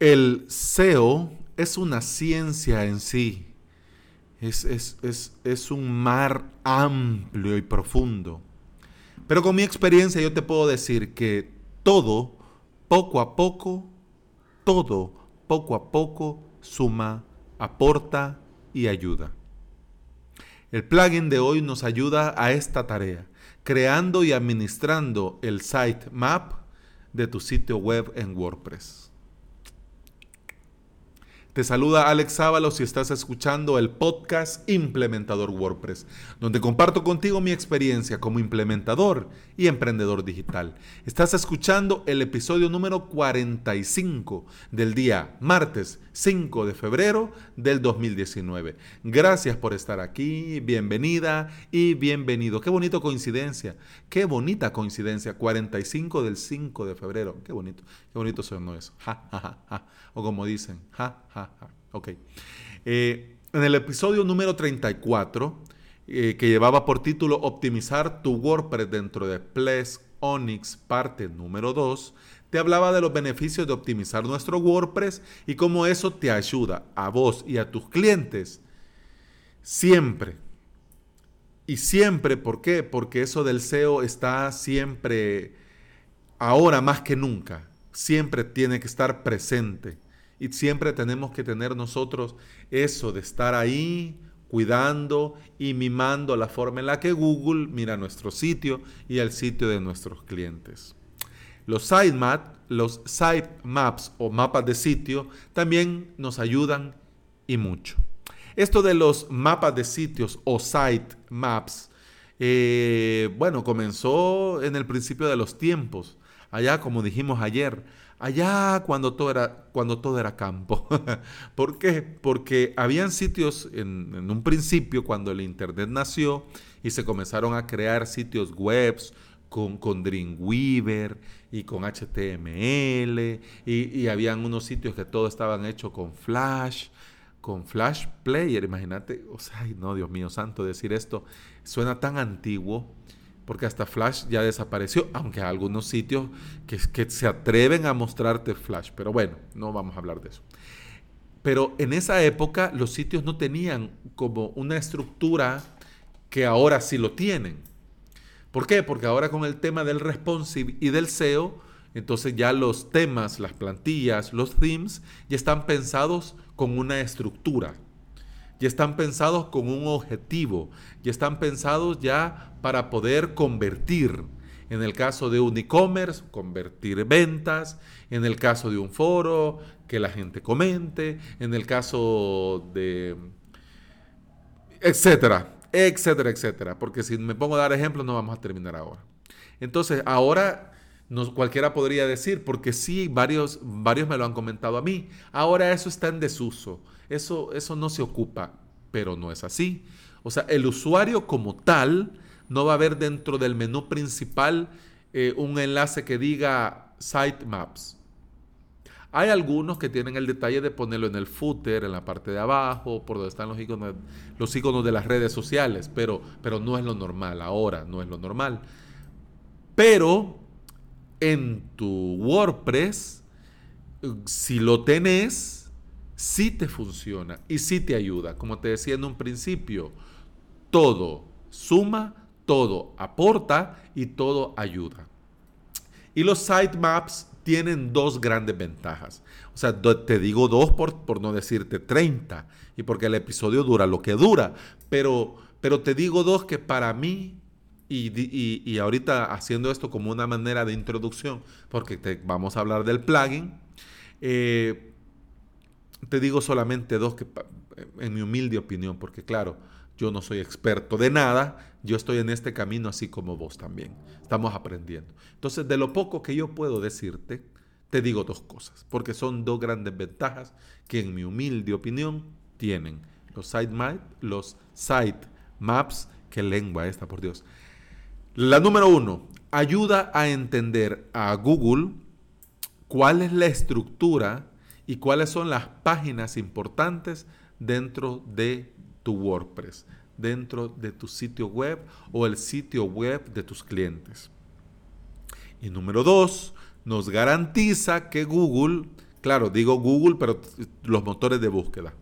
El SEO es una ciencia en sí. Es, es, un mar amplio y profundo. Pero con mi experiencia yo te puedo decir que todo, poco a poco, todo, poco a poco, suma, aporta y ayuda. El plugin de hoy nos ayuda a esta tarea, creando y administrando el sitemap de tu sitio web en WordPress. Te saluda Alex Sábalo si estás escuchando el podcast Implementador WordPress, donde comparto contigo mi experiencia como implementador y emprendedor digital. Estás escuchando el episodio número 45 del día martes 5 de febrero del 2019. Gracias por estar aquí, bienvenida y bienvenido. Qué bonito coincidencia, qué bonita coincidencia, 45 del 5 de febrero. Qué bonito, qué bonito eso. Ja, ja, O como dicen, ja, ja, ja. Ok. Eh, en el episodio número 34, eh, que llevaba por título Optimizar tu WordPress dentro de Ples Onyx, parte número 2, te hablaba de los beneficios de optimizar nuestro WordPress y cómo eso te ayuda a vos y a tus clientes siempre. Y siempre, ¿por qué? Porque eso del SEO está siempre, ahora más que nunca, siempre tiene que estar presente. Y siempre tenemos que tener nosotros eso de estar ahí cuidando y mimando la forma en la que Google mira nuestro sitio y el sitio de nuestros clientes. Los sitemaps, los sitemaps o mapas de sitio también nos ayudan y mucho. Esto de los mapas de sitios o sitemaps, eh, bueno, comenzó en el principio de los tiempos, allá como dijimos ayer, allá cuando todo era, cuando todo era campo. ¿Por qué? Porque habían sitios en, un principio cuando el Internet nació y se comenzaron a crear sitios webs con, con Dreamweaver y con HTML y, y, habían unos sitios que todos estaban hechos con Flash, con Flash Player, imagínate, o sea, ay, no, Dios mío santo, decir esto suena tan antiguo porque hasta Flash ya desapareció, aunque hay algunos sitios que, que se atreven a mostrarte Flash, pero bueno, no vamos a hablar de eso. Pero en esa época los sitios no tenían como una estructura que ahora sí lo tienen. ¿Por qué? Porque ahora con el tema del responsive y del SEO, entonces ya los temas, las plantillas, los themes, ya están pensados con una estructura, ya están pensados con un objetivo, ya están pensados ya para poder convertir. En el caso de un e-commerce, convertir ventas. En el caso de un foro, que la gente comente. En el caso de... etcétera etcétera, etcétera. Porque si me pongo a dar ejemplos, no vamos a terminar ahora. Entonces, ahora cualquiera podría decir, porque sí, varios, varios me lo han comentado a mí, ahora eso está en desuso, eso, eso no se ocupa, pero no es así. O sea, el usuario como tal no va a ver dentro del menú principal eh, un enlace que diga Sitemaps. Hay algunos que tienen el detalle de ponerlo en el footer, en la parte de abajo, por donde están los iconos, los iconos de las redes sociales, pero, pero no es lo normal, ahora no es lo normal. Pero en tu WordPress, si lo tenés, sí te funciona y sí te ayuda. Como te decía en un principio, todo suma, todo aporta y todo ayuda. Y los sitemaps tienen dos grandes ventajas. O sea, te digo dos por, por no decirte 30 y porque el episodio dura lo que dura, pero, pero te digo dos que para mí, y, ahorita haciendo esto como una manera de introducción, porque vamos a hablar del plugin, eh, te digo solamente dos que, en mi humilde opinión, porque claro, yo no soy experto de nada, yo estoy en este camino así como vos también. Estamos aprendiendo. Entonces, de lo poco que yo puedo decirte, te digo dos cosas, porque son dos grandes ventajas que en mi humilde opinión tienen los los sitemaps, qué lengua esta, por Dios. La número uno, ayuda a entender a Google cuál es la estructura y cuáles son las páginas importantes dentro de WordPress dentro de tu sitio web o el sitio web de tus clientes. Y número dos, nos garantiza que Google, Claro, digo Google, pero los motores de búsqueda.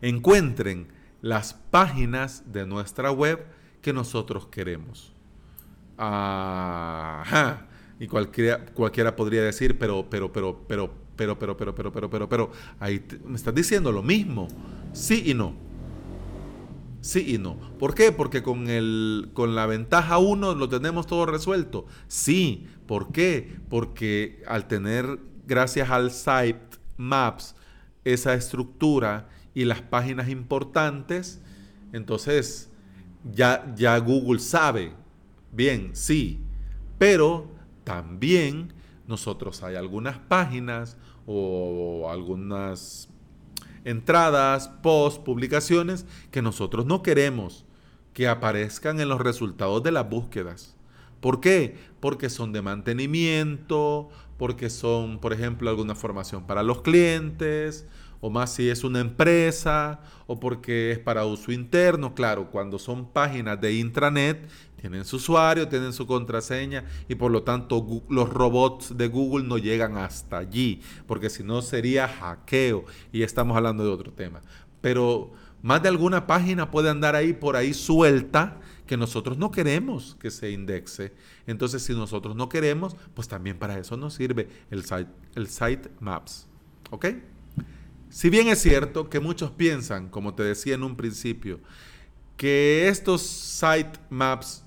Encuentren las páginas de nuestra web que nosotros queremos. Ajá. Y cualquiera, cualquiera podría decir, pero, pero, pero, pero, pero, pero, pero, pero, pero, pero, pero, ahí me estás diciendo lo mismo. Sí y no. Sí y no. ¿Por qué? Porque con, el, con la ventaja 1 lo tenemos todo resuelto. Sí. ¿Por qué? Porque al tener, gracias al site Maps, esa estructura y las páginas importantes, entonces ya, ya Google sabe. Bien, sí. Pero también nosotros hay algunas páginas o algunas entradas, posts, publicaciones que nosotros no queremos que aparezcan en los resultados de las búsquedas. ¿Por qué? Porque son de mantenimiento, porque son, por ejemplo, alguna formación para los clientes, o más si es una empresa, o porque es para uso interno. Claro, cuando son páginas de intranet, tienen su usuario, tienen su contraseña y por lo tanto los robots de Google no llegan hasta allí, porque si no sería hackeo y estamos hablando de otro tema. Pero más de alguna página puede andar ahí por ahí suelta que nosotros no queremos que se indexe. Entonces, si nosotros no queremos, pues también para eso nos sirve el site, el maps. ¿Ok? Si bien es cierto que muchos piensan, como te decía en un principio, que estos site maps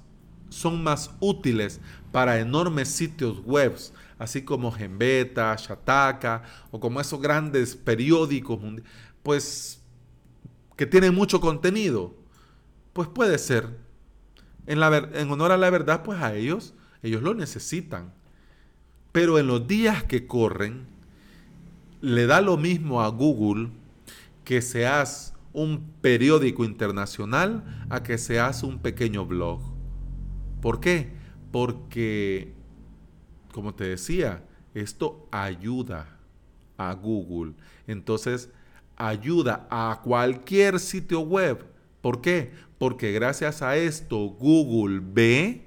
son más útiles para enormes sitios web, así como Gembeta, Shataka o como esos grandes periódicos, pues que tienen mucho contenido, pues puede ser. En, la, en honor a la verdad, pues a ellos, ellos lo necesitan. Pero en los días que corren, le da lo mismo a Google que seas un periódico internacional a que seas un pequeño blog. ¿Por qué? Porque, como te decía, esto ayuda a Google. Entonces, ayuda a cualquier sitio web. ¿Por qué? Porque gracias a esto Google ve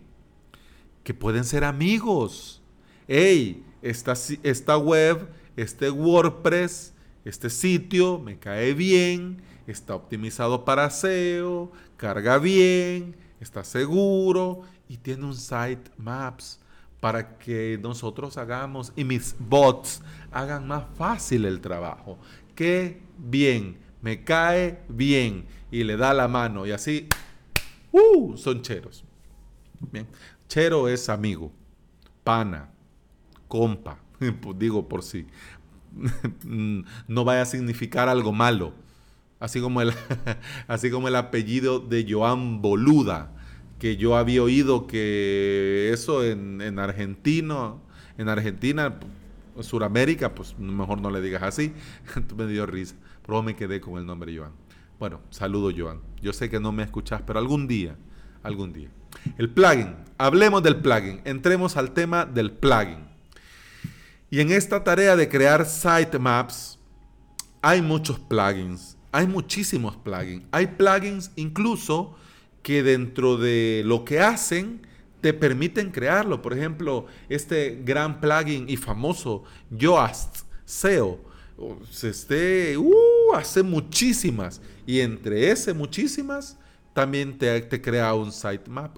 que pueden ser amigos. Hey, esta, esta web, este WordPress, este sitio me cae bien, está optimizado para SEO, carga bien, está seguro y tiene un site maps para que nosotros hagamos y mis bots hagan más fácil el trabajo. Qué bien, me cae bien y le da la mano y así, ¡uh! Son cheros. Bien, chero es amigo, pana, compa, pues digo por sí. no vaya a significar algo malo. Así como el, así como el apellido de Joan Boluda que yo había oído que eso en, en argentino, en Argentina, Suramérica, pues mejor no le digas así. me dio risa, pero me quedé con el nombre Joan. Bueno, saludo Joan. Yo sé que no me escuchas, pero algún día, algún día. El plugin, hablemos del plugin, entremos al tema del plugin. Y en esta tarea de crear sitemaps, hay muchos plugins, hay muchísimos plugins. Hay plugins incluso que dentro de lo que hacen te permiten crearlo. Por ejemplo, este gran plugin y famoso Yoast SEO. Este, uh, hace muchísimas. Y entre ese muchísimas, también te, te crea un sitemap.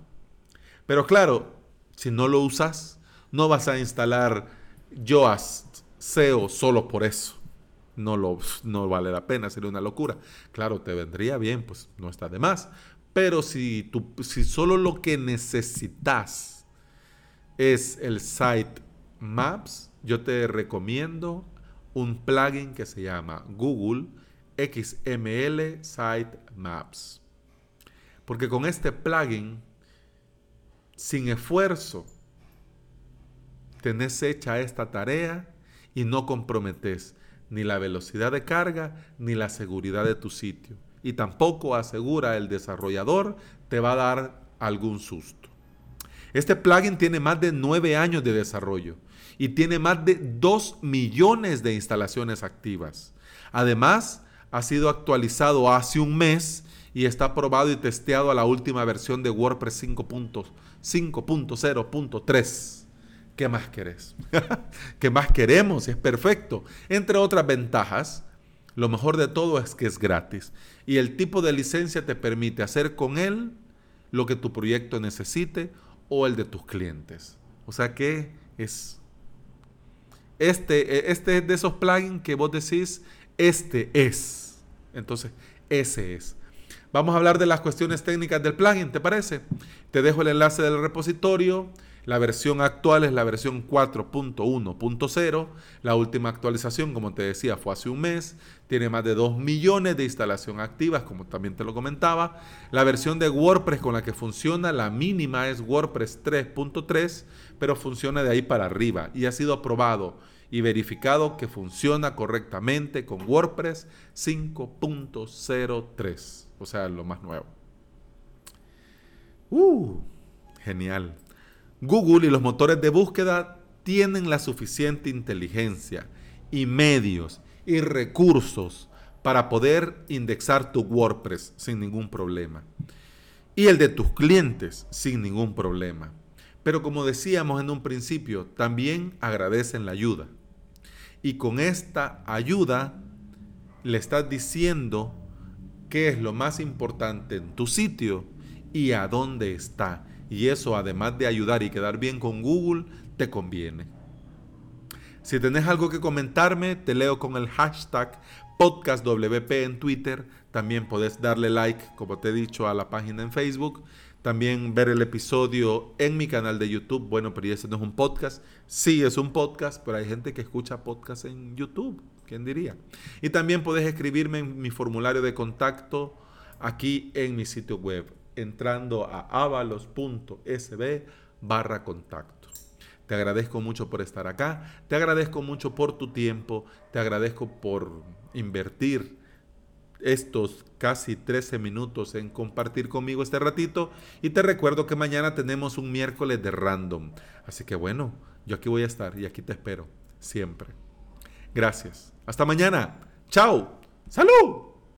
Pero claro, si no lo usas, no vas a instalar Yoast SEO solo por eso. No, lo, no vale la pena, sería una locura. Claro, te vendría bien, pues no está de más. Pero si, si solo lo que necesitas es el site Maps, yo te recomiendo un plugin que se llama Google XML Site Maps. Porque con este plugin, sin esfuerzo, tenés hecha esta tarea y no comprometes ni la velocidad de carga ni la seguridad de tu sitio y tampoco asegura el desarrollador te va a dar algún susto. Este plugin tiene más de 9 años de desarrollo y tiene más de 2 millones de instalaciones activas. Además, ha sido actualizado hace un mes y está probado y testeado a la última versión de WordPress 5.0.3. ¿Qué más querés? ¿Qué más queremos? Es perfecto. Entre otras ventajas, lo mejor de todo es que es gratis. Y el tipo de licencia te permite hacer con él lo que tu proyecto necesite o el de tus clientes. O sea que es este, e, este es de esos plugins que vos decís, este es. Entonces, ese es. Vamos a hablar de las cuestiones técnicas del plugin, ¿te parece? Te dejo el enlace del repositorio. La versión actual es la versión 4.1.0. La última actualización, como te decía, fue hace un mes. Tiene más de 2 millones de instalación activas, como también te lo comentaba. La versión de WordPress con la que funciona, la mínima es WordPress 3.3, pero funciona de ahí para arriba y ha sido aprobado y verificado que funciona correctamente con WordPress 5.03, o sea, lo más nuevo. Uh, genial. Google y los motores de búsqueda tienen la suficiente inteligencia y medios y recursos para poder indexar tu WordPress sin ningún problema. Y el de tus clientes sin ningún problema. Pero como decíamos en un principio, también agradecen la ayuda. Y con esta ayuda le estás diciendo qué es lo más importante en tu sitio y a dónde está y eso, además de ayudar y quedar bien con Google, te conviene. Si tenés algo que comentarme, te leo con el hashtag podcastwp en Twitter. También podés darle like, como te he dicho, a la página en Facebook. También ver el episodio en mi canal de YouTube. Bueno, pero ese no es un podcast. Sí, es un podcast, pero hay gente que escucha podcast en YouTube. ¿Quién diría? Y también podés escribirme en mi formulario de contacto aquí en mi sitio web entrando a avalos.sb barra contacto. Te agradezco mucho por estar acá, te agradezco mucho por tu tiempo, te agradezco por invertir estos casi 13 minutos en compartir conmigo este ratito y te recuerdo que mañana tenemos un miércoles de random. Así que bueno, yo aquí voy a estar y aquí te espero, siempre. Gracias. Hasta mañana. Chao. Salud.